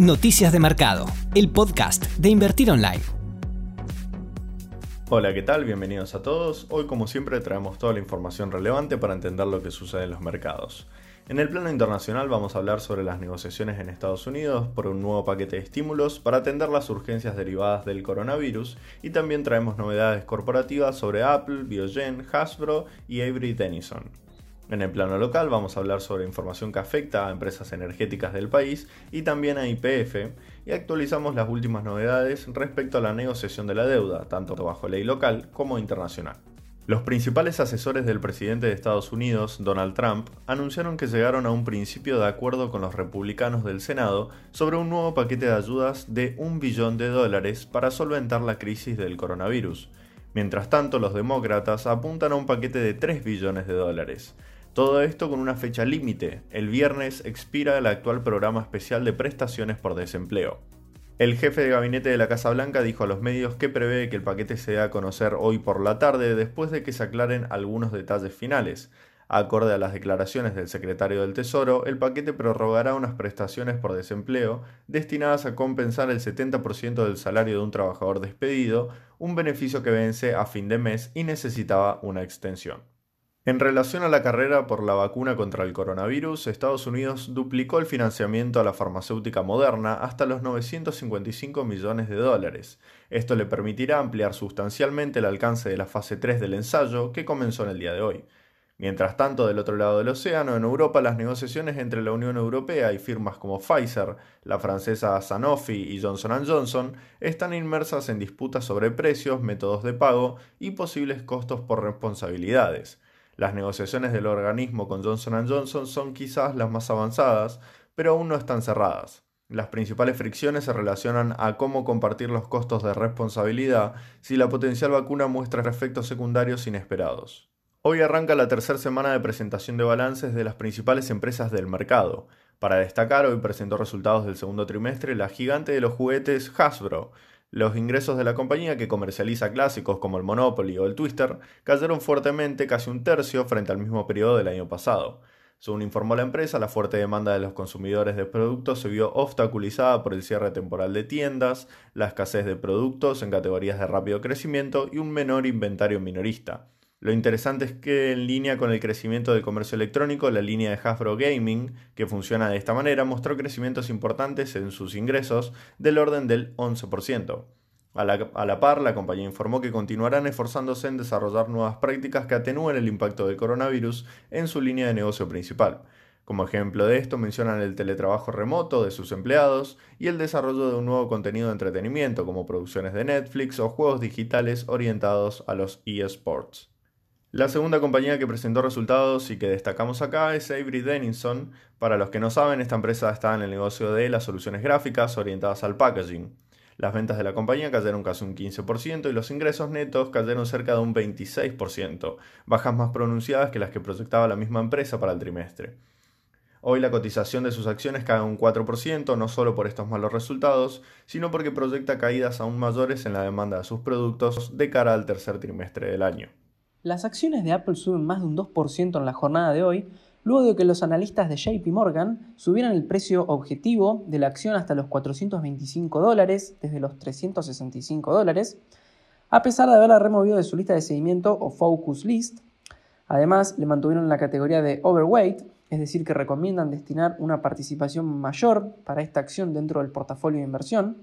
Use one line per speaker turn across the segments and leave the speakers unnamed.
Noticias de Mercado, el podcast de Invertir Online.
Hola, ¿qué tal? Bienvenidos a todos. Hoy como siempre traemos toda la información relevante para entender lo que sucede en los mercados. En el plano internacional vamos a hablar sobre las negociaciones en Estados Unidos por un nuevo paquete de estímulos para atender las urgencias derivadas del coronavirus y también traemos novedades corporativas sobre Apple, Biogen, Hasbro y Avery Dennison. En el plano local vamos a hablar sobre información que afecta a empresas energéticas del país y también a IPF y actualizamos las últimas novedades respecto a la negociación de la deuda, tanto bajo ley local como internacional. Los principales asesores del presidente de Estados Unidos, Donald Trump, anunciaron que llegaron a un principio de acuerdo con los republicanos del Senado sobre un nuevo paquete de ayudas de un billón de dólares para solventar la crisis del coronavirus. Mientras tanto, los demócratas apuntan a un paquete de 3 billones de dólares. Todo esto con una fecha límite. El viernes expira el actual programa especial de prestaciones por desempleo. El jefe de gabinete de la Casa Blanca dijo a los medios que prevé que el paquete se dé a conocer hoy por la tarde después de que se aclaren algunos detalles finales. Acorde a las declaraciones del secretario del Tesoro, el paquete prorrogará unas prestaciones por desempleo destinadas a compensar el 70% del salario de un trabajador despedido, un beneficio que vence a fin de mes y necesitaba una extensión. En relación a la carrera por la vacuna contra el coronavirus, Estados Unidos duplicó el financiamiento a la farmacéutica moderna hasta los 955 millones de dólares. Esto le permitirá ampliar sustancialmente el alcance de la fase 3 del ensayo que comenzó en el día de hoy. Mientras tanto, del otro lado del océano, en Europa, las negociaciones entre la Unión Europea y firmas como Pfizer, la francesa Sanofi y Johnson Johnson están inmersas en disputas sobre precios, métodos de pago y posibles costos por responsabilidades. Las negociaciones del organismo con Johnson Johnson son quizás las más avanzadas, pero aún no están cerradas. Las principales fricciones se relacionan a cómo compartir los costos de responsabilidad si la potencial vacuna muestra efectos secundarios inesperados. Hoy arranca la tercera semana de presentación de balances de las principales empresas del mercado. Para destacar, hoy presentó resultados del segundo trimestre la gigante de los juguetes Hasbro, los ingresos de la compañía, que comercializa clásicos como el Monopoly o el Twister, cayeron fuertemente casi un tercio frente al mismo periodo del año pasado. Según informó la empresa, la fuerte demanda de los consumidores de productos se vio obstaculizada por el cierre temporal de tiendas, la escasez de productos en categorías de rápido crecimiento y un menor inventario minorista. Lo interesante es que en línea con el crecimiento del comercio electrónico, la línea de Hasbro Gaming, que funciona de esta manera, mostró crecimientos importantes en sus ingresos del orden del 11%. A la, a la, par, la compañía informó que continuarán esforzándose en desarrollar nuevas prácticas que atenúen el impacto del coronavirus en su línea de negocio principal. Como ejemplo de esto mencionan el teletrabajo remoto de sus empleados y el desarrollo de un nuevo contenido de entretenimiento como producciones de Netflix o juegos digitales orientados a los eSports. La segunda compañía que presentó resultados y que destacamos acá es Avery Dennison. Para los que no saben, esta empresa está en el negocio de las soluciones gráficas orientadas al packaging. Las ventas de la compañía cayeron casi un 15% y los ingresos netos cayeron cerca de un 26%, bajas más pronunciadas que las que proyectaba la misma empresa para el trimestre. Hoy la cotización de sus acciones cae un 4%, no solo por estos malos resultados, sino porque proyecta caídas aún mayores en la demanda de sus productos de cara al tercer trimestre del año.
Las acciones de Apple suben más de un 2% en la jornada de hoy, luego de que los analistas de JP Morgan subieran el precio objetivo de la acción hasta los 425 dólares, desde los 365 dólares, a pesar de haberla removido de su lista de seguimiento o Focus List. Además, le mantuvieron la categoría de Overweight, es decir, que recomiendan destinar una participación mayor para esta acción dentro del portafolio de inversión.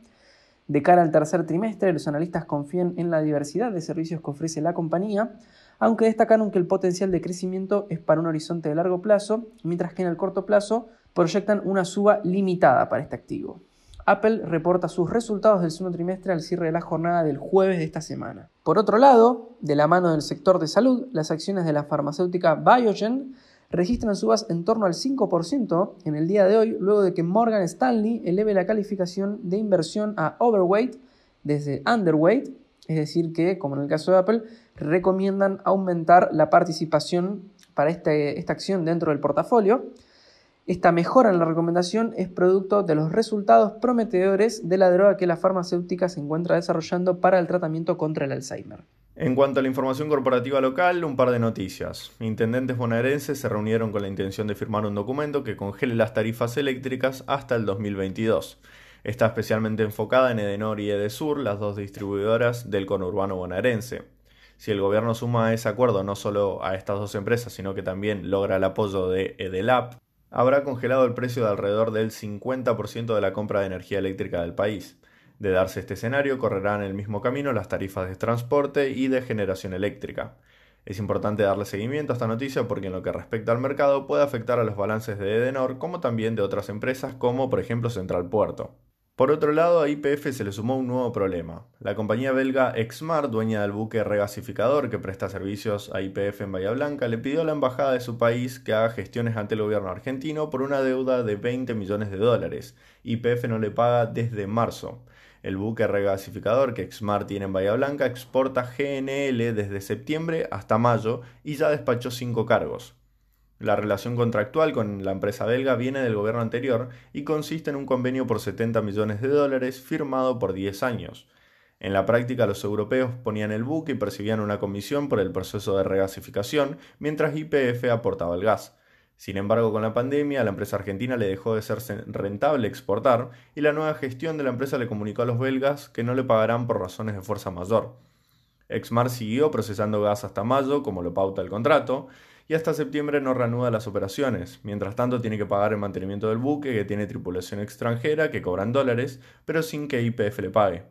De cara al tercer trimestre, los analistas confían en la diversidad de servicios que ofrece la compañía, aunque destacaron que el potencial de crecimiento es para un horizonte de largo plazo, mientras que en el corto plazo proyectan una suba limitada para este activo. Apple reporta sus resultados del segundo trimestre al cierre de la jornada del jueves de esta semana. Por otro lado, de la mano del sector de salud, las acciones de la farmacéutica Biogen registran subas en torno al 5% en el día de hoy, luego de que Morgan Stanley eleve la calificación de inversión a overweight desde underweight, es decir, que, como en el caso de Apple, recomiendan aumentar la participación para este, esta acción dentro del portafolio. Esta mejora en la recomendación es producto de los resultados prometedores de la droga que la farmacéutica se encuentra desarrollando para el tratamiento contra el Alzheimer.
En cuanto a la información corporativa local, un par de noticias. Intendentes bonaerenses se reunieron con la intención de firmar un documento que congele las tarifas eléctricas hasta el 2022. Está especialmente enfocada en Edenor y Edesur, las dos distribuidoras del conurbano bonaerense. Si el gobierno suma ese acuerdo no solo a estas dos empresas, sino que también logra el apoyo de Edelap, habrá congelado el precio de alrededor del 50% de la compra de energía eléctrica del país. De darse este escenario, correrán el mismo camino las tarifas de transporte y de generación eléctrica. Es importante darle seguimiento a esta noticia porque en lo que respecta al mercado puede afectar a los balances de Edenor como también de otras empresas como por ejemplo Central Puerto. Por otro lado, a IPF se le sumó un nuevo problema. La compañía belga Exmar, dueña del buque regasificador que presta servicios a IPF en Bahía Blanca, le pidió a la embajada de su país que haga gestiones ante el gobierno argentino por una deuda de 20 millones de dólares. IPF no le paga desde marzo. El buque regasificador que Exmar tiene en Bahía Blanca exporta GNL desde septiembre hasta mayo y ya despachó cinco cargos. La relación contractual con la empresa belga viene del gobierno anterior y consiste en un convenio por 70 millones de dólares firmado por 10 años. En la práctica los europeos ponían el buque y percibían una comisión por el proceso de regasificación, mientras YPF aportaba el gas. Sin embargo, con la pandemia, la empresa argentina le dejó de ser rentable exportar y la nueva gestión de la empresa le comunicó a los belgas que no le pagarán por razones de fuerza mayor. Exmar siguió procesando gas hasta mayo, como lo pauta el contrato, y hasta septiembre no reanuda las operaciones. Mientras tanto, tiene que pagar el mantenimiento del buque, que tiene tripulación extranjera, que cobran dólares, pero sin que IPF le pague.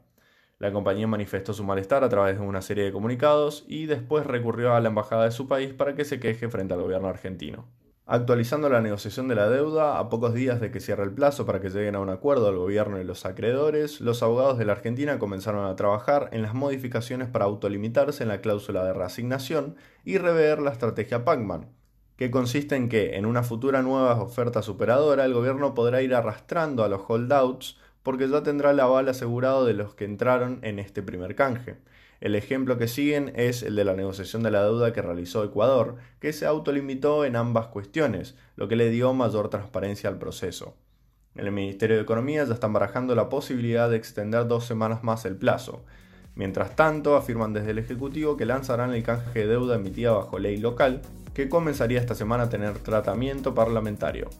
La compañía manifestó su malestar a través de una serie de comunicados y después recurrió a la embajada de su país para que se queje frente al gobierno argentino. Actualizando la negociación de la deuda, a pocos días de que cierre el plazo para que lleguen a un acuerdo el gobierno y los acreedores, los abogados de la Argentina comenzaron a trabajar en las modificaciones para autolimitarse en la cláusula de reasignación y rever la estrategia Pacman, que consiste en que en una futura nueva oferta superadora el gobierno podrá ir arrastrando a los holdouts porque ya tendrá el aval asegurado de los que entraron en este primer canje. El ejemplo que siguen es el de la negociación de la deuda que realizó Ecuador, que se autolimitó en ambas cuestiones, lo que le dio mayor transparencia al proceso. En el Ministerio de Economía ya están barajando la posibilidad de extender dos semanas más el plazo. Mientras tanto, afirman desde el Ejecutivo que lanzarán el canje de deuda emitida bajo ley local, que comenzaría esta semana a tener tratamiento parlamentario.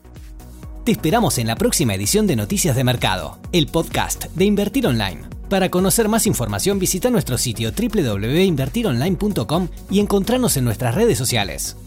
Te esperamos en la próxima edición de Noticias de Mercado, el podcast de Invertir Online. Para conocer más información visita nuestro sitio www.invertironline.com y encontrarnos en nuestras redes sociales.